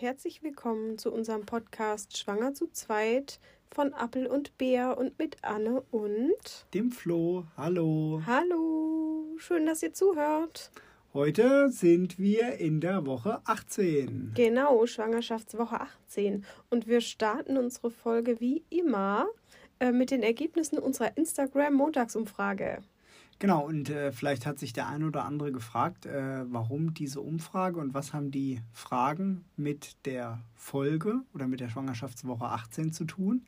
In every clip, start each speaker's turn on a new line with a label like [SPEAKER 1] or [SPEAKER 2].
[SPEAKER 1] herzlich willkommen zu unserem Podcast Schwanger zu zweit von Appel und Bär und mit Anne und
[SPEAKER 2] dem Flo. Hallo.
[SPEAKER 1] Hallo, schön, dass ihr zuhört.
[SPEAKER 2] Heute sind wir in der Woche 18.
[SPEAKER 1] Genau, Schwangerschaftswoche 18 und wir starten unsere Folge wie immer äh, mit den Ergebnissen unserer Instagram Montagsumfrage.
[SPEAKER 2] Genau, und äh, vielleicht hat sich der ein oder andere gefragt, äh, warum diese Umfrage und was haben die Fragen mit der Folge oder mit der Schwangerschaftswoche 18 zu tun.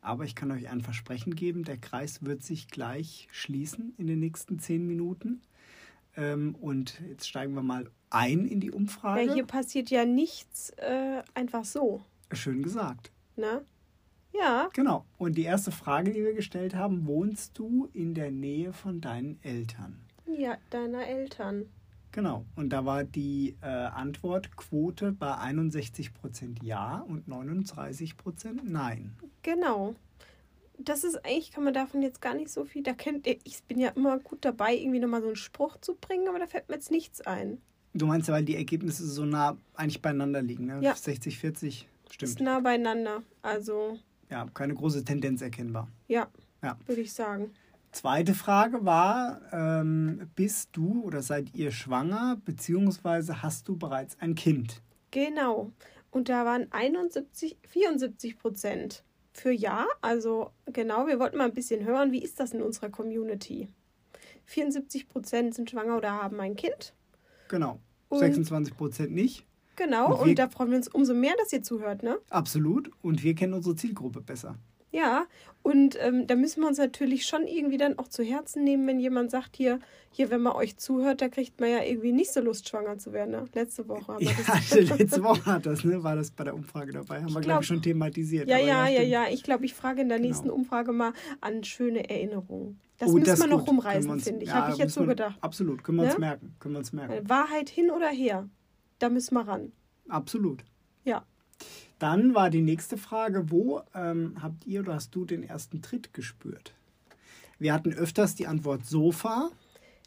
[SPEAKER 2] Aber ich kann euch ein Versprechen geben, der Kreis wird sich gleich schließen in den nächsten zehn Minuten. Ähm, und jetzt steigen wir mal ein in die Umfrage.
[SPEAKER 1] Ja, hier passiert ja nichts äh, einfach so.
[SPEAKER 2] Schön gesagt.
[SPEAKER 1] Ne? Ja.
[SPEAKER 2] Genau. Und die erste Frage, die wir gestellt haben, wohnst du in der Nähe von deinen Eltern?
[SPEAKER 1] Ja, deiner Eltern.
[SPEAKER 2] Genau. Und da war die äh, Antwortquote bei 61 Prozent Ja und 39 Prozent Nein.
[SPEAKER 1] Genau. Das ist eigentlich, kann man davon jetzt gar nicht so viel. Da kennt ihr, ich bin ja immer gut dabei, irgendwie nochmal so einen Spruch zu bringen, aber da fällt mir jetzt nichts ein.
[SPEAKER 2] Du meinst ja, weil die Ergebnisse so nah eigentlich beieinander liegen, ne?
[SPEAKER 1] Ja.
[SPEAKER 2] 60, 40, stimmt.
[SPEAKER 1] Ist nah beieinander. Also,
[SPEAKER 2] Ja, keine große Tendenz erkennbar.
[SPEAKER 1] ja,
[SPEAKER 2] Ja.
[SPEAKER 1] würde ich sagen.
[SPEAKER 2] Zweite Frage war, ähm, bist du oder seid ihr schwanger, beziehungsweise hast du bereits ein Kind?
[SPEAKER 1] Genau. Und da waren 71, 74 Prozent für Ja. Also genau, wir wollten mal ein bisschen hören, wie ist das in unserer Community? 74 Prozent sind schwanger oder haben ein Kind.
[SPEAKER 2] Genau.
[SPEAKER 1] Und-
[SPEAKER 2] 26 Prozent nicht.
[SPEAKER 1] Genau,
[SPEAKER 2] Und
[SPEAKER 1] und, da freuen wir uns umso mehr, dass ihr zuhört, ne?
[SPEAKER 2] Absolut. Und wir kennen unsere Zielgruppe besser.
[SPEAKER 1] Ja, und ähm, da müssen wir uns natürlich schon irgendwie dann auch zu Herzen nehmen, wenn jemand sagt, hier, hier, wenn man euch zuhört, da kriegt man ja irgendwie nicht so Lust, schwanger zu werden. Ne? Letzte Woche haben wir
[SPEAKER 2] Ja,
[SPEAKER 1] das.
[SPEAKER 2] letzte Woche hat das, ne? War das bei der Umfrage dabei? Haben wir, glaube
[SPEAKER 1] glaub-
[SPEAKER 2] ich, schon thematisiert.
[SPEAKER 1] Ja, ja, ja, ja. Ich glaube, ich frage in der
[SPEAKER 2] Genau.
[SPEAKER 1] nächsten Umfrage mal an schöne Erinnerungen. Das
[SPEAKER 2] Oh,
[SPEAKER 1] müssen wir noch rumreißen, finde ich.
[SPEAKER 2] ja,
[SPEAKER 1] Habe ich jetzt so gedacht.
[SPEAKER 2] Absolut, können wir uns
[SPEAKER 1] Ja?
[SPEAKER 2] merken. Können wir uns merken.
[SPEAKER 1] Wahrheit hin oder her? Da müssen wir ran.
[SPEAKER 2] Absolut.
[SPEAKER 1] Ja.
[SPEAKER 2] Dann war die nächste Frage, wo ähm, habt ihr oder hast du den ersten Tritt gespürt? Wir hatten öfters die Antwort Sofa.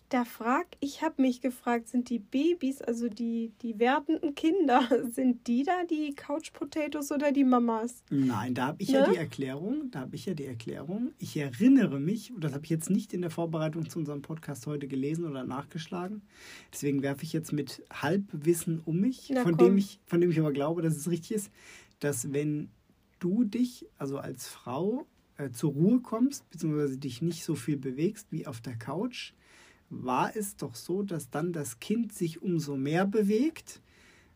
[SPEAKER 1] Da frag, ich habe mich gefragt, sind die Babys, also die, die werdenden Kinder, sind die da die Couch Potatoes oder die Mamas?
[SPEAKER 2] Nein, da habe ich ja
[SPEAKER 1] Ne?
[SPEAKER 2] die Erklärung. Da habe ich ja die Erklärung. Ich erinnere mich, und das habe ich jetzt nicht in der Vorbereitung zu unserem Podcast heute gelesen oder nachgeschlagen. Deswegen werfe ich jetzt mit Halbwissen um mich,
[SPEAKER 1] Na,
[SPEAKER 2] von
[SPEAKER 1] komm.
[SPEAKER 2] dem, ich, von dem ich aber glaube, dass es richtig ist, dass wenn du dich, also als Frau, äh, zur Ruhe kommst, beziehungsweise dich nicht so viel bewegst wie auf der Couch, war es doch so, dass dann das Kind sich umso mehr bewegt,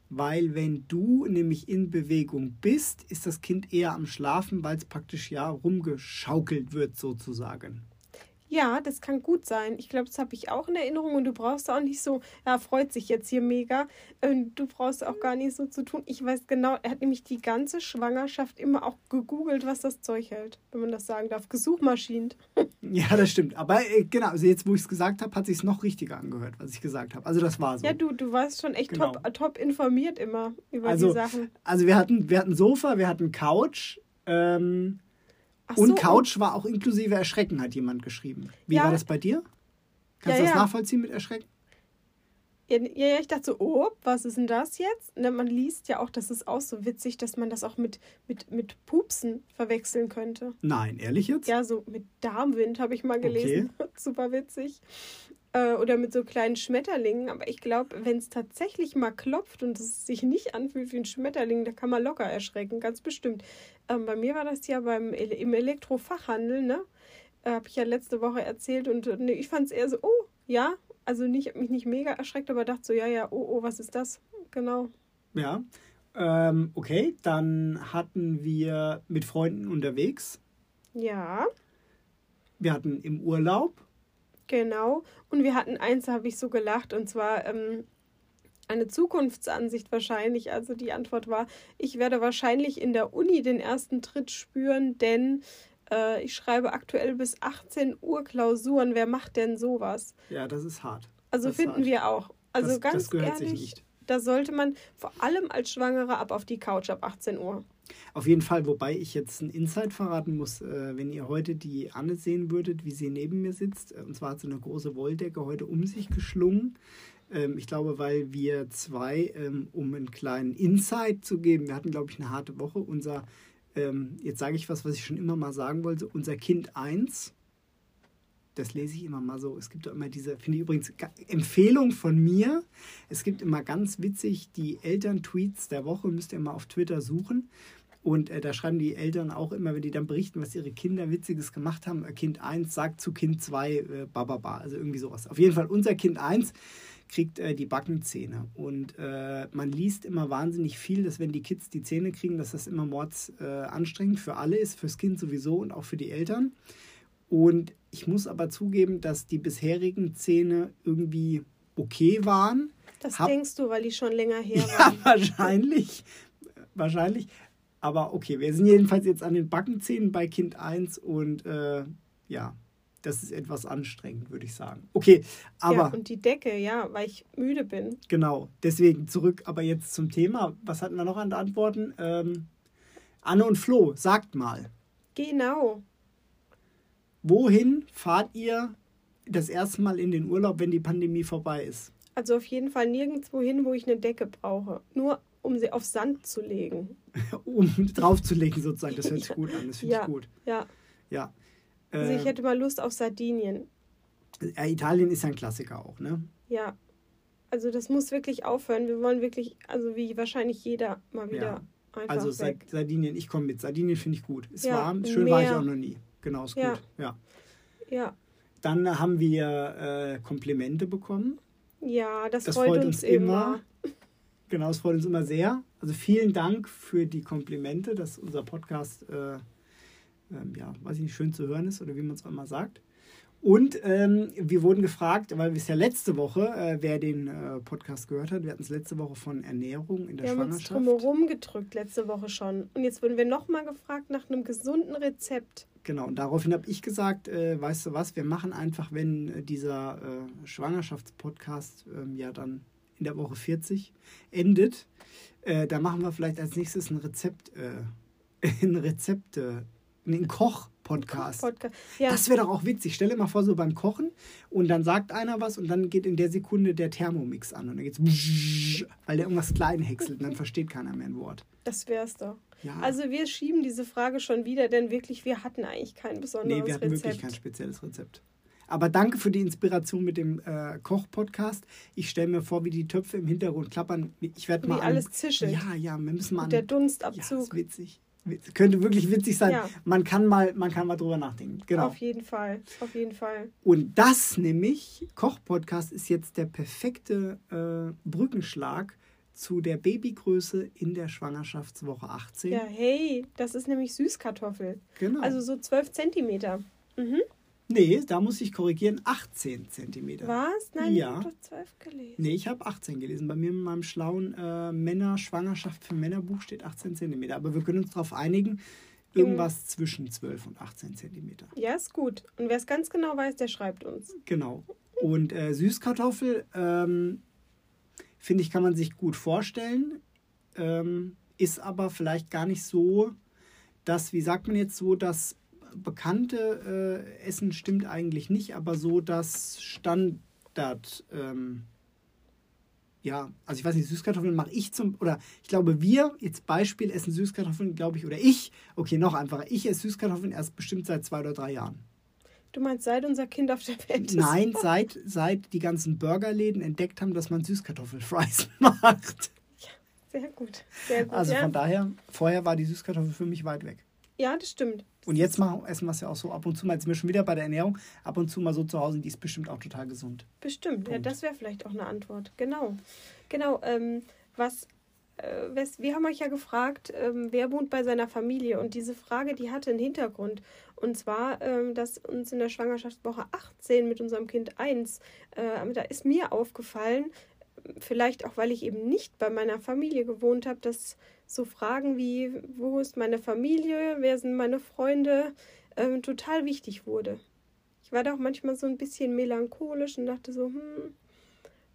[SPEAKER 2] weil wenn du nämlich in Bewegung bist, ist das Kind eher am Schlafen, weil es praktisch ja rumgeschaukelt wird sozusagen.
[SPEAKER 1] Ja, das kann gut sein. Ich glaube, das habe ich auch in Erinnerung und du brauchst auch nicht so, er freut sich jetzt hier mega. Und du brauchst auch gar nicht so zu tun. Ich weiß genau, er hat nämlich die ganze Schwangerschaft immer auch gegoogelt, was das Zeug hält, wenn man das sagen darf. Gesuchmaschinen.
[SPEAKER 2] Ja, das stimmt. Aber äh, genau, also jetzt, wo ich es gesagt habe, hat sich noch richtiger angehört, was ich gesagt habe. Also das war so.
[SPEAKER 1] Ja, du, du warst schon echt
[SPEAKER 2] Genau.
[SPEAKER 1] top, top informiert immer über
[SPEAKER 2] Also,
[SPEAKER 1] die Sachen.
[SPEAKER 2] Also wir hatten, wir hatten Sofa, wir hatten Couch. Ähm,
[SPEAKER 1] Ach
[SPEAKER 2] und
[SPEAKER 1] so,
[SPEAKER 2] Couch war auch inklusive Erschrecken, hat jemand geschrieben. Wie
[SPEAKER 1] Ja.
[SPEAKER 2] war das bei dir? Kannst
[SPEAKER 1] Ja,
[SPEAKER 2] du das
[SPEAKER 1] ja.
[SPEAKER 2] nachvollziehen mit Erschrecken?
[SPEAKER 1] Ja, ja, ich dachte so, oh, was ist denn das jetzt? Ne, man liest ja auch, das ist auch so witzig, dass man das auch mit, mit, mit Pupsen verwechseln könnte.
[SPEAKER 2] Nein, ehrlich jetzt?
[SPEAKER 1] Ja, so mit Darmwind habe ich mal gelesen. Super witzig. Äh, oder mit so kleinen Schmetterlingen. Aber ich glaube, wenn es tatsächlich mal klopft und es sich nicht anfühlt wie ein Schmetterling, da kann man locker erschrecken, ganz bestimmt. Ähm, bei mir war das ja beim im Elektrofachhandel, ne? Äh, habe ich ja letzte Woche erzählt und äh, ne, ich fand es eher so, oh, ja. Also nicht, mich nicht mega erschreckt, aber dachte so, ja, ja, oh, oh, was ist das? Genau.
[SPEAKER 2] Ja. Ähm, okay, dann hatten wir mit Freunden unterwegs.
[SPEAKER 1] Ja,
[SPEAKER 2] Wir hatten im Urlaub.
[SPEAKER 1] Genau. Und wir hatten eins, da habe ich so gelacht, und zwar ähm, eine Zukunftsansicht wahrscheinlich. Also die Antwort war, ich werde wahrscheinlich in der Uni den ersten Tritt spüren, denn äh, ich schreibe aktuell bis 18 Uhr Klausuren. Wer macht denn sowas?
[SPEAKER 2] Ja, das ist hart.
[SPEAKER 1] Also
[SPEAKER 2] Das
[SPEAKER 1] finden
[SPEAKER 2] hart.
[SPEAKER 1] wir auch. Also
[SPEAKER 2] das,
[SPEAKER 1] ganz
[SPEAKER 2] das gehört
[SPEAKER 1] ehrlich,
[SPEAKER 2] sich nicht.
[SPEAKER 1] da sollte man vor allem als Schwangere ab auf die Couch ab 18 Uhr.
[SPEAKER 2] Auf jeden Fall, wobei ich jetzt ein Insight verraten muss, äh, wenn ihr heute die Anne sehen würdet, wie sie neben mir sitzt, äh, und zwar hat sie eine große Wolldecke heute um sich geschlungen. Ähm, ich glaube, weil wir zwei, ähm, um einen kleinen Insight zu geben, wir hatten, glaube ich, eine harte Woche. Unser, ähm, jetzt sage ich was, was ich schon immer mal sagen wollte, unser Kind 1, das lese ich immer mal so. Es gibt immer diese, finde ich übrigens, Empfehlung von mir. Es gibt immer ganz witzig die Eltern-Tweets der Woche, müsst ihr mal auf Twitter suchen. Und äh, da schreiben die Eltern auch immer, wenn die dann berichten, was ihre Kinder Witziges gemacht haben. Äh, kind 1 sagt zu Kind 2 äh, bababa, also irgendwie sowas. Auf jeden Fall, unser Kind 1 kriegt äh, die Backenzähne. Und äh, man liest immer wahnsinnig viel, dass wenn die Kids die Zähne kriegen, dass das immer mords äh, anstrengend für alle ist, fürs Kind sowieso und auch für die Eltern. Und ich muss aber zugeben, dass die bisherigen Zähne irgendwie okay waren.
[SPEAKER 1] Das Hab, denkst du, weil die schon länger her
[SPEAKER 2] ja, waren. Ja, wahrscheinlich. wahrscheinlich. Aber okay, wir sind jedenfalls jetzt an den Backenzähnen bei Kind 1 und äh, ja, das ist etwas anstrengend, würde ich sagen. Okay, aber. Ja,
[SPEAKER 1] und die Decke, ja, weil ich müde bin.
[SPEAKER 2] Genau, deswegen zurück, aber jetzt zum Thema. Was hatten wir noch an Antworten? Ähm, Anne und Flo, sagt mal.
[SPEAKER 1] Genau.
[SPEAKER 2] Wohin fahrt ihr das erste Mal in den Urlaub, wenn die Pandemie vorbei ist?
[SPEAKER 1] Also auf jeden Fall nirgendwo hin, wo ich eine Decke brauche. Nur um sie auf Sand zu legen.
[SPEAKER 2] um draufzulegen sozusagen. Das hört sich gut an. Das finde
[SPEAKER 1] ja,
[SPEAKER 2] ich gut.
[SPEAKER 1] Ja.
[SPEAKER 2] Ja.
[SPEAKER 1] Also ich äh, hätte mal Lust auf Sardinien.
[SPEAKER 2] Italien ist ja ein Klassiker auch, ne?
[SPEAKER 1] Ja. Also das muss wirklich aufhören. Wir wollen wirklich, also wie wahrscheinlich jeder mal wieder ja.
[SPEAKER 2] einfach Also weg. Sardinien, ich komme mit. Sardinien finde ich gut. Ist ja, warm, schön Meer. war ich auch noch nie. Genau, ist ja. gut. Ja.
[SPEAKER 1] Ja.
[SPEAKER 2] Dann haben wir äh, Komplimente bekommen.
[SPEAKER 1] Ja, das, das freut, freut, uns, uns immer.
[SPEAKER 2] immer. Genau, es freut uns immer sehr. Also vielen Dank für die Komplimente, dass unser Podcast, äh, äh, ja, weiß ich nicht, schön zu hören ist oder wie man es auch immer sagt. Und ähm, wir wurden gefragt, weil wir es ja letzte Woche, äh, wer den äh, Podcast gehört hat, wir hatten es letzte Woche von Ernährung in der wir Schwangerschaft. Wir haben
[SPEAKER 1] uns drumherum gedrückt letzte Woche schon. Und jetzt wurden wir nochmal gefragt nach einem gesunden Rezept.
[SPEAKER 2] Genau, und daraufhin habe ich gesagt, äh, weißt du was, wir machen einfach, wenn äh, dieser äh, Schwangerschaftspodcast ähm, ja dann in der Woche 40 endet, äh, da machen wir vielleicht als nächstes ein Rezept, äh, ein Rezepte, einen Koch-Podcast. Koch ja. Das wäre doch auch witzig. Stell dir mal vor, so beim Kochen und dann sagt einer was und dann geht in der Sekunde der Thermomix an und dann geht's weil der irgendwas klein häckselt und dann versteht keiner mehr ein Wort.
[SPEAKER 1] Das wär's doch. Ja. Also wir schieben diese Frage schon wieder, denn wirklich, wir hatten eigentlich kein besonderes Rezept. Nee, wir hatten Rezept. wirklich
[SPEAKER 2] kein spezielles Rezept. Aber danke für die Inspiration mit dem äh, Koch-Podcast. Ich stelle mir vor, wie die Töpfe im Hintergrund klappern. Ich werde mal. Wie
[SPEAKER 1] alles zischelt.
[SPEAKER 2] Ja, ja, wir müssen mal.
[SPEAKER 1] Und der Dunstabzug. Ja,
[SPEAKER 2] das ist witzig. Könnte wirklich witzig sein. Ja. Man, kann mal, man kann mal drüber nachdenken. Genau.
[SPEAKER 1] Auf jeden Fall. Auf jeden Fall.
[SPEAKER 2] Und das nämlich, Koch-Podcast, ist jetzt der perfekte äh, Brückenschlag zu der Babygröße in der Schwangerschaftswoche 18.
[SPEAKER 1] Ja, hey, das ist nämlich Süßkartoffel. Genau. Also so 12 Zentimeter. Mhm.
[SPEAKER 2] Nee, da muss ich korrigieren, 18 Zentimeter.
[SPEAKER 1] Was? Nein, ja. ich habe 12 gelesen.
[SPEAKER 2] Nee, ich habe 18 gelesen. Bei mir in meinem schlauen äh, Männer-Schwangerschaft für Männerbuch steht 18 Zentimeter. Aber wir können uns darauf einigen, irgendwas zwischen 12 und 18 Zentimeter.
[SPEAKER 1] Ja, ist gut. Und wer es ganz genau weiß, der schreibt uns.
[SPEAKER 2] Genau. Und äh, Süßkartoffel, ähm, finde ich, kann man sich gut vorstellen. Ähm, ist aber vielleicht gar nicht so, dass, wie sagt man jetzt so, dass bekannte äh, Essen stimmt eigentlich nicht, aber so das Standard. Ähm, ja, also ich weiß nicht, Süßkartoffeln mache ich zum, oder ich glaube, wir, jetzt Beispiel, essen Süßkartoffeln, glaube ich, oder ich, okay, noch einfacher, ich esse Süßkartoffeln erst bestimmt seit zwei oder drei Jahren.
[SPEAKER 1] Du meinst, seit unser Kind auf der Welt ist?
[SPEAKER 2] Nein, seit, seit die ganzen Burgerläden entdeckt haben, dass man Süßkartoffelfries macht.
[SPEAKER 1] Ja, sehr gut, sehr gut.
[SPEAKER 2] Also
[SPEAKER 1] ja.
[SPEAKER 2] von daher, vorher war die Süßkartoffel für mich weit weg.
[SPEAKER 1] Ja, das stimmt.
[SPEAKER 2] Und jetzt machen, essen wir es ja auch so ab und zu mal. Jetzt sind wir schon wieder bei der Ernährung. Ab und zu mal so zu Hause, die ist bestimmt auch total gesund.
[SPEAKER 1] Bestimmt, Punkt. ja, das wäre vielleicht auch eine Antwort. Genau. Genau. Ähm, was, äh, wir haben euch ja gefragt, ähm, wer wohnt bei seiner Familie? Und diese Frage, die hatte einen Hintergrund. Und zwar, ähm, dass uns in der Schwangerschaftswoche 18 mit unserem Kind 1, äh, da ist mir aufgefallen, vielleicht auch, weil ich eben nicht bei meiner Familie gewohnt habe, dass so Fragen wie, wo ist meine Familie, wer sind meine Freunde, ähm, total wichtig wurde. Ich war da auch manchmal so ein bisschen melancholisch und dachte so, hm,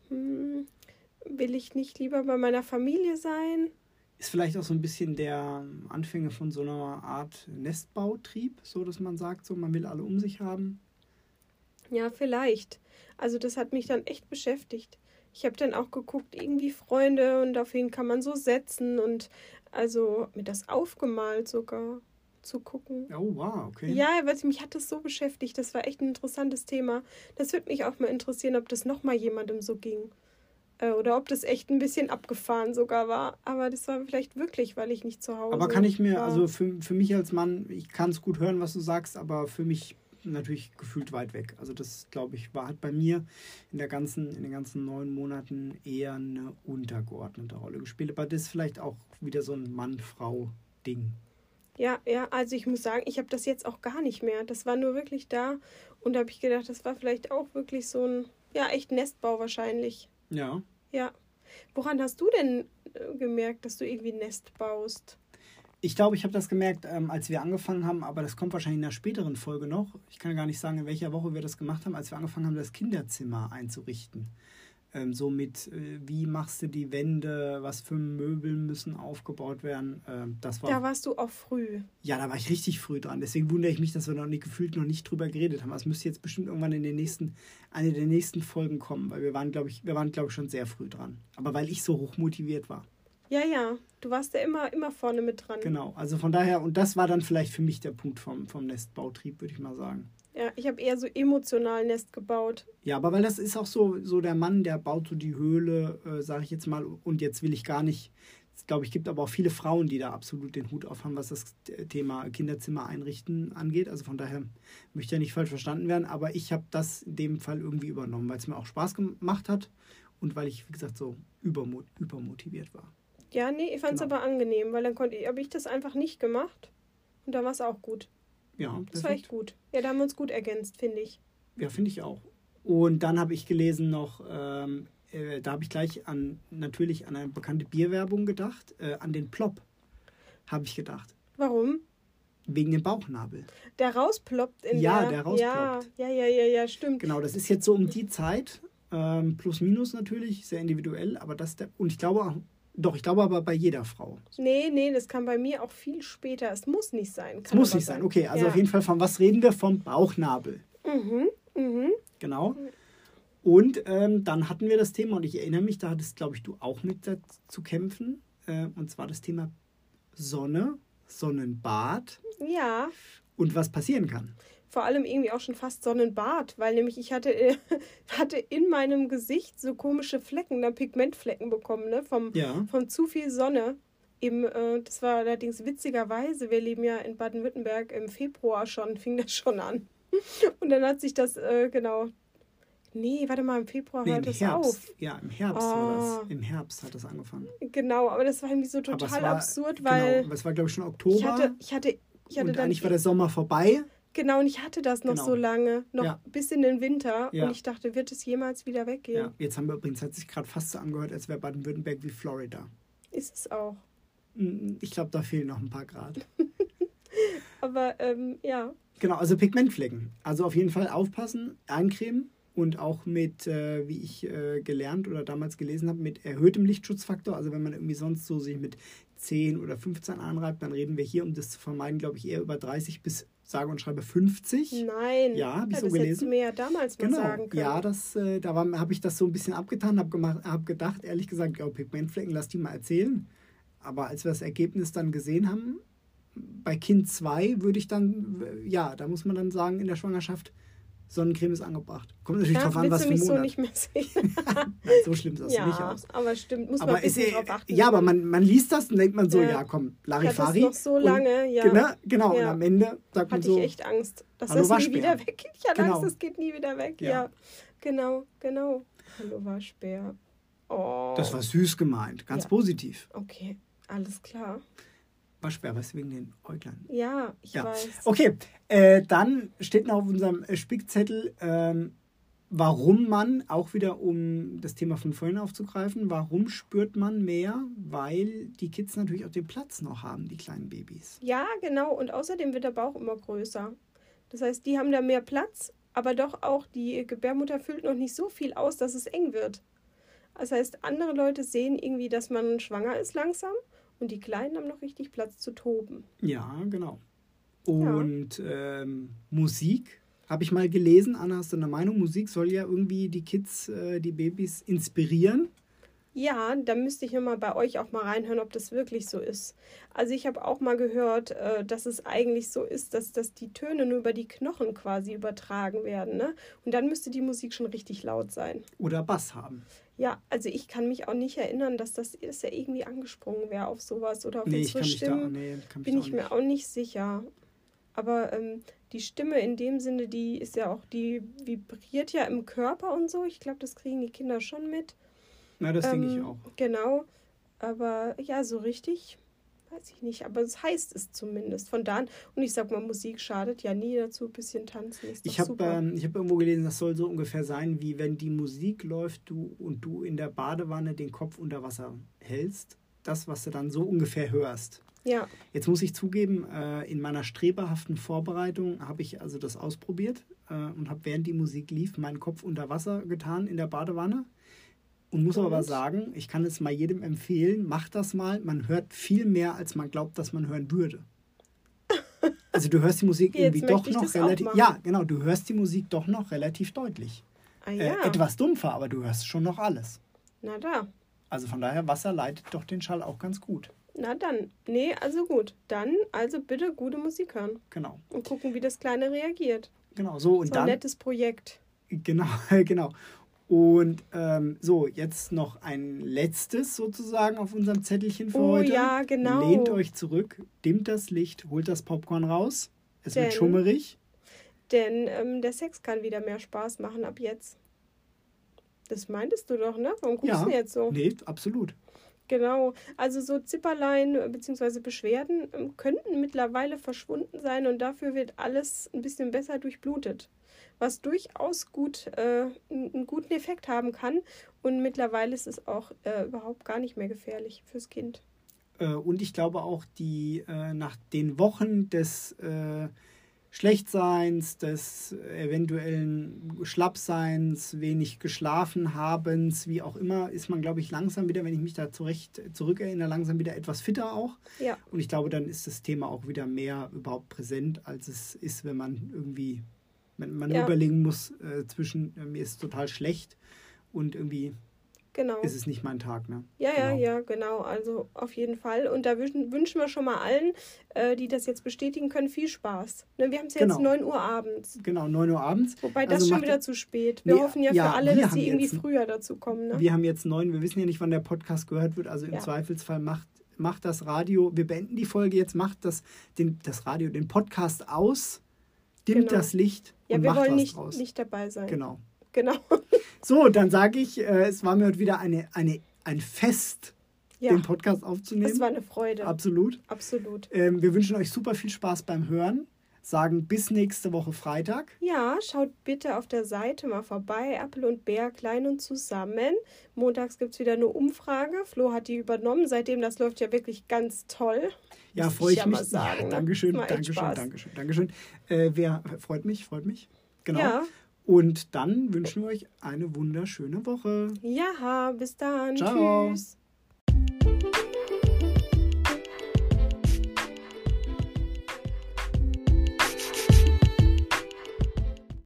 [SPEAKER 1] hm, will ich nicht lieber bei meiner Familie sein?
[SPEAKER 2] Ist vielleicht auch so ein bisschen der Anfänger von so einer Art Nestbautrieb, so dass man sagt, so man will alle um sich haben.
[SPEAKER 1] Ja, vielleicht. Also das hat mich dann echt beschäftigt. Ich habe dann auch geguckt, irgendwie Freunde und auf wen kann man so setzen und also mir das aufgemalt sogar zu gucken.
[SPEAKER 2] Oh, wow, okay.
[SPEAKER 1] Ja, weil mich hat das so beschäftigt. Das war echt ein interessantes Thema. Das würde mich auch mal interessieren, ob das nochmal jemandem so ging. Äh, oder ob das echt ein bisschen abgefahren sogar war. Aber das war vielleicht wirklich, weil ich nicht zu Hause
[SPEAKER 2] Aber kann ich mir, war. also für, für mich als Mann, ich kann es gut hören, was du sagst, aber für mich natürlich gefühlt weit weg. Also das, glaube ich, war hat bei mir in der ganzen, in den ganzen neun Monaten eher eine untergeordnete Rolle gespielt. Aber das ist vielleicht auch wieder so ein Mann-Frau-Ding.
[SPEAKER 1] Ja, ja, also ich muss sagen, ich habe das jetzt auch gar nicht mehr. Das war nur wirklich da und da habe ich gedacht, das war vielleicht auch wirklich so ein, ja, echt Nestbau wahrscheinlich.
[SPEAKER 2] Ja.
[SPEAKER 1] Ja. Woran hast du denn äh, gemerkt, dass du irgendwie ein Nest baust?
[SPEAKER 2] Ich glaube, ich habe das gemerkt, ähm, als wir angefangen haben, aber das kommt wahrscheinlich in einer späteren Folge noch. Ich kann gar nicht sagen, in welcher Woche wir das gemacht haben, als wir angefangen haben, das Kinderzimmer einzurichten. Ähm, so mit, äh, wie machst du die Wände, was für Möbel müssen aufgebaut werden. Ähm, das war,
[SPEAKER 1] da warst du auch früh.
[SPEAKER 2] Ja, da war ich richtig früh dran. Deswegen wundere ich mich, dass wir noch nicht gefühlt noch nicht drüber geredet haben. Das müsste jetzt bestimmt irgendwann in den nächsten, eine der nächsten Folgen kommen, weil wir waren, glaube ich, wir waren, glaube ich, schon sehr früh dran. Aber weil ich so hoch motiviert war.
[SPEAKER 1] Ja, ja. Du warst ja immer, immer vorne mit dran.
[SPEAKER 2] Genau, also von daher, und das war dann vielleicht für mich der Punkt vom, vom Nestbautrieb, würde ich mal sagen.
[SPEAKER 1] Ja, ich habe eher so emotional Nest gebaut.
[SPEAKER 2] Ja, aber weil das ist auch so, so der Mann, der baut so die Höhle, äh, sage ich jetzt mal, und jetzt will ich gar nicht, ich glaube, ich gibt aber auch viele Frauen, die da absolut den Hut auf haben, was das Thema Kinderzimmer einrichten angeht. Also von daher möchte ja nicht falsch verstanden werden, aber ich habe das in dem Fall irgendwie übernommen, weil es mir auch Spaß gemacht hat und weil ich, wie gesagt, so übermot übermotiviert war.
[SPEAKER 1] Ja, nee, ich fand es genau. aber angenehm, weil dann konnte ich, habe ich das einfach nicht gemacht und da war es auch gut.
[SPEAKER 2] Ja,
[SPEAKER 1] das war echt gut. Ja, da haben wir uns gut ergänzt, finde ich.
[SPEAKER 2] Ja, finde ich auch. Und dann habe ich gelesen noch, ähm, äh, da habe ich gleich an natürlich an eine bekannte Bierwerbung gedacht, äh, an den Plop habe ich gedacht.
[SPEAKER 1] Warum?
[SPEAKER 2] Wegen dem Bauchnabel.
[SPEAKER 1] Der rausploppt in
[SPEAKER 2] ja,
[SPEAKER 1] der...
[SPEAKER 2] der rausploppt.
[SPEAKER 1] Ja, ja, ja, ja, stimmt.
[SPEAKER 2] Genau, das ist jetzt so um die Zeit, ähm, plus minus natürlich, sehr individuell, aber das der, und ich glaube auch doch, ich glaube aber bei jeder Frau.
[SPEAKER 1] Nee, nee, das kann bei mir auch viel später. Es muss nicht sein.
[SPEAKER 2] es muss nicht sein. sein. Okay, also ja. auf jeden Fall von was reden wir? Vom Bauchnabel.
[SPEAKER 1] Mhm, mhm.
[SPEAKER 2] Genau. Und ähm, dann hatten wir das Thema, und ich erinnere mich, da hattest, glaube ich, du auch mit zu kämpfen. Äh, und zwar das Thema Sonne, Sonnenbad.
[SPEAKER 1] Ja.
[SPEAKER 2] Und was passieren kann
[SPEAKER 1] vor allem irgendwie auch schon fast Sonnenbad, weil nämlich ich hatte, äh, hatte in meinem Gesicht so komische Flecken, dann Pigmentflecken bekommen, ne? Vom,
[SPEAKER 2] ja.
[SPEAKER 1] von zu viel Sonne. Eben, äh, das war allerdings witzigerweise, wir leben ja in Baden-Württemberg im Februar schon, fing das schon an. Und dann hat sich das, äh, genau, Nee, warte mal, im Februar nee, hört es auf.
[SPEAKER 2] Ja, im Herbst oh. war das. Ah. Im Herbst hat das angefangen.
[SPEAKER 1] Genau, aber das war irgendwie so total war, absurd, weil.
[SPEAKER 2] Genau, es war, glaube ich, schon Oktober.
[SPEAKER 1] Ich hatte, ich hatte, ich hatte
[SPEAKER 2] und eigentlich war der Sommer vorbei.
[SPEAKER 1] Genau, und ich hatte das noch genau. so lange, noch ja. bis in den Winter. Ja. Und ich dachte, wird es jemals wieder weggehen? Ja,
[SPEAKER 2] jetzt haben wir übrigens, hat sich gerade fast so angehört, als wäre Baden-Württemberg wie Florida.
[SPEAKER 1] Ist es auch.
[SPEAKER 2] Mm, ich glaube, da fehlen noch ein paar Grad.
[SPEAKER 1] Aber ähm, ja.
[SPEAKER 2] Genau, also Pigmentflecken. Also auf jeden Fall aufpassen, eincremen und auch mit, äh, wie ich äh, gelernt oder damals gelesen habe, mit erhöhtem Lichtschutzfaktor. Also wenn man irgendwie sonst so sich mit 10 oder 15 anreibt, dann reden wir hier, um das zu vermeiden, glaube ich, eher über 30 bis sage und schreibe 50.
[SPEAKER 1] Nein.
[SPEAKER 2] Ja, habe ich ja, so
[SPEAKER 1] das
[SPEAKER 2] gelesen.
[SPEAKER 1] Du mir ja damals mal
[SPEAKER 2] genau.
[SPEAKER 1] sagen können.
[SPEAKER 2] Ja, das, äh, da habe ich das so ein bisschen abgetan, habe hab gedacht, ehrlich gesagt, ja, Pigmentflecken, lass die mal erzählen. Aber als wir das Ergebnis dann gesehen haben, bei Kind 2 würde ich dann, ja, da muss man dann sagen, in der Schwangerschaft, Sonnencreme ist angebracht. Kommt natürlich ja, drauf an, was für ein Monat.
[SPEAKER 1] so nicht mehr sehen.
[SPEAKER 2] Nein, so schlimm sieht das
[SPEAKER 1] ja,
[SPEAKER 2] nicht aus.
[SPEAKER 1] aber stimmt, muss aber man ein bisschen drauf achten.
[SPEAKER 2] Ja, aber man, man liest das und denkt man so, ja, ja komm, Larifari.
[SPEAKER 1] Das noch so lange, ja.
[SPEAKER 2] Genau, genau ja. und am Ende sagt man
[SPEAKER 1] Hatte
[SPEAKER 2] so.
[SPEAKER 1] Hatte ich echt Angst, dass das nie wieder weggeht. Ich hatte genau. Angst, das geht nie wieder weg. Ja, ja. genau, genau. Hallo Waschbär. Oh.
[SPEAKER 2] Das war süß gemeint, ganz positiv.
[SPEAKER 1] Okay, alles klar.
[SPEAKER 2] Waschbär, was wegen den Äuglern.
[SPEAKER 1] Ja, ich ja. weiß.
[SPEAKER 2] Okay, äh, dann steht noch auf unserem Spickzettel, ähm, warum man, auch wieder um das Thema von vorhin aufzugreifen, warum spürt man mehr? Weil die Kids natürlich auch den Platz noch haben, die kleinen Babys.
[SPEAKER 1] Ja, genau. Und außerdem wird der Bauch immer größer. Das heißt, die haben da mehr Platz, aber doch auch die Gebärmutter füllt noch nicht so viel aus, dass es eng wird. Das heißt, andere Leute sehen irgendwie, dass man schwanger ist langsam und die Kleinen haben noch richtig Platz zu toben.
[SPEAKER 2] Ja, genau. Und ja. Ähm, Musik Habe ich mal gelesen. Anna, hast du eine Meinung? Musik soll ja irgendwie die Kids, äh, die Babys inspirieren.
[SPEAKER 1] Ja, da müsste ich nochmal bei euch auch mal reinhören, ob das wirklich so ist. Also ich habe auch mal gehört, äh, dass es eigentlich so ist, dass, dass die Töne nur über die Knochen quasi übertragen werden. Ne? Und dann müsste die Musik schon richtig laut sein.
[SPEAKER 2] Oder Bass haben.
[SPEAKER 1] Ja, also ich kann mich auch nicht erinnern, dass das ist ja irgendwie angesprungen wäre auf sowas oder auf
[SPEAKER 2] Nee,
[SPEAKER 1] unsere
[SPEAKER 2] ich kann mich da-
[SPEAKER 1] Stimmen.
[SPEAKER 2] nee, kann mich
[SPEAKER 1] bin ich mir auch nicht sicher. Aber ähm, die Stimme in dem Sinne, die ist ja auch, die vibriert ja im Körper und so. Ich glaube, das kriegen die Kinder schon mit.
[SPEAKER 2] Na, das denke ich
[SPEAKER 1] Ähm,
[SPEAKER 2] auch.
[SPEAKER 1] Genau. Aber ja, so richtig weiß ich nicht. Aber es heißt es zumindest. Von da an. Und ich sag mal, Musik schadet ja nie dazu. Ein bisschen tanzen ist
[SPEAKER 2] Ich habe ähm, ich hab irgendwo gelesen, das soll so ungefähr sein, wie wenn die Musik läuft du, und du in der Badewanne den Kopf unter Wasser hältst. Das, was du dann so ungefähr hörst.
[SPEAKER 1] ja,
[SPEAKER 2] Jetzt muss ich zugeben, äh, in meiner strebehaften Vorbereitung habe ich also das ausprobiert äh, und habe während die Musik lief meinen Kopf unter Wasser getan in der Badewanne. Und muss aber
[SPEAKER 1] Und?
[SPEAKER 2] sagen, ich kann es mal jedem empfehlen, macht das mal. Man hört viel mehr, als man glaubt, dass man hören würde. Also du hörst die Musik irgendwie doch noch relativ. Ja, genau, du hörst die Musik doch noch relativ deutlich.
[SPEAKER 1] ah, ja.
[SPEAKER 2] Äh, etwas dumpfer, aber du hörst schon noch alles.
[SPEAKER 1] Na da.
[SPEAKER 2] Also von daher, Wasser leitet doch den Schall auch ganz gut.
[SPEAKER 1] Na dann. Nee, also gut. Dann also bitte gute Musik hören.
[SPEAKER 2] Genau.
[SPEAKER 1] Und gucken, wie das Kleine reagiert.
[SPEAKER 2] Genau, so und
[SPEAKER 1] so
[SPEAKER 2] dann.
[SPEAKER 1] ein nettes Projekt.
[SPEAKER 2] Genau, genau. Und ähm, so, jetzt noch ein letztes sozusagen auf unserem Zettelchen für
[SPEAKER 1] Oh
[SPEAKER 2] heute.
[SPEAKER 1] ja, genau.
[SPEAKER 2] Lehnt euch zurück, dimmt das Licht, holt das Popcorn raus. Es wird
[SPEAKER 1] Denn-
[SPEAKER 2] schummerig.
[SPEAKER 1] Denn ähm, der Sex kann wieder mehr Spaß machen ab jetzt. Das meintest du doch, ne? Warum guckst
[SPEAKER 2] Ja,
[SPEAKER 1] du jetzt so?
[SPEAKER 2] nee, absolut.
[SPEAKER 1] Genau. Also so Zipperlein bzw. Beschwerden ähm, könnten mittlerweile verschwunden sein und dafür wird alles ein bisschen besser durchblutet. Was durchaus gut äh, einen einen guten Effekt haben kann. Und mittlerweile ist es auch äh, überhaupt gar nicht mehr gefährlich fürs Kind.
[SPEAKER 2] Äh, und ich glaube auch, die äh, nach den Wochen des äh, Schlechtseins, des eventuellen Schlappseins, wenig geschlafen habens, wie auch immer, ist man, glaube ich, langsam wieder, wenn ich mich da zurecht zurückerinnere, langsam wieder etwas fitter auch.
[SPEAKER 1] Ja,
[SPEAKER 2] Und ich glaube, dann ist das Thema auch wieder mehr überhaupt präsent, als es ist, wenn man irgendwie, wenn man
[SPEAKER 1] Ja.
[SPEAKER 2] überlegen muss, äh, zwischen äh, mir ist total schlecht und irgendwie
[SPEAKER 1] genau.
[SPEAKER 2] ist es nicht mein Tag. Ne?
[SPEAKER 1] Ja, ja,
[SPEAKER 2] Genau.
[SPEAKER 1] ja, genau. Also auf jeden Fall. Und da wünschen, wünschen wir schon mal allen, äh, die das jetzt bestätigen können, viel Spaß. Ne, wir haben es ja jetzt
[SPEAKER 2] Genau.
[SPEAKER 1] 9 Uhr abends.
[SPEAKER 2] Genau, 9 Uhr abends.
[SPEAKER 1] Wobei das
[SPEAKER 2] Also
[SPEAKER 1] schon wieder zu spät. Wir
[SPEAKER 2] Nee,
[SPEAKER 1] hoffen ja,
[SPEAKER 2] ja,
[SPEAKER 1] für alle,
[SPEAKER 2] wir
[SPEAKER 1] dass sie irgendwie
[SPEAKER 2] jetzt-
[SPEAKER 1] früher dazu kommen. Ne?
[SPEAKER 2] Wir haben jetzt neun, wir wissen ja nicht, wann der Podcast gehört wird, also im
[SPEAKER 1] Ja.
[SPEAKER 2] Zweifelsfall macht, macht das Radio, wir beenden die Folge jetzt, macht das, den, das Radio, den Podcast aus, dimmt
[SPEAKER 1] Genau.
[SPEAKER 2] das Licht
[SPEAKER 1] ja,
[SPEAKER 2] und
[SPEAKER 1] wir
[SPEAKER 2] macht
[SPEAKER 1] wollen
[SPEAKER 2] was
[SPEAKER 1] nicht,
[SPEAKER 2] draus.
[SPEAKER 1] nicht dabei sein.
[SPEAKER 2] Genau.
[SPEAKER 1] Genau.
[SPEAKER 2] So, dann sage ich, äh, es war mir heute wieder eine, eine, ein Fest,
[SPEAKER 1] Ja,
[SPEAKER 2] den Podcast aufzunehmen.
[SPEAKER 1] das war eine Freude.
[SPEAKER 2] Absolut.
[SPEAKER 1] Absolut.
[SPEAKER 2] Ähm, wir wünschen euch super viel Spaß beim Hören. Sagen bis nächste Woche Freitag.
[SPEAKER 1] Ja, schaut bitte auf der Seite mal vorbei. Apple und Bär klein und zusammen. Montags gibt es wieder eine Umfrage. Flo hat die übernommen. Seitdem, das läuft ja wirklich ganz toll.
[SPEAKER 2] Ja, freue ich
[SPEAKER 1] ja
[SPEAKER 2] mich.
[SPEAKER 1] mal sagen,
[SPEAKER 2] ja,
[SPEAKER 1] ne?
[SPEAKER 2] Dankeschön, Dankeschön,
[SPEAKER 1] Spaß.
[SPEAKER 2] Dankeschön, Dankeschön. Äh, wer freut mich, freut mich. Genau.
[SPEAKER 1] Ja.
[SPEAKER 2] Und dann wünschen wir euch eine wunderschöne Woche.
[SPEAKER 1] Ja, bis dann.
[SPEAKER 2] Ciao.
[SPEAKER 1] Tschüss.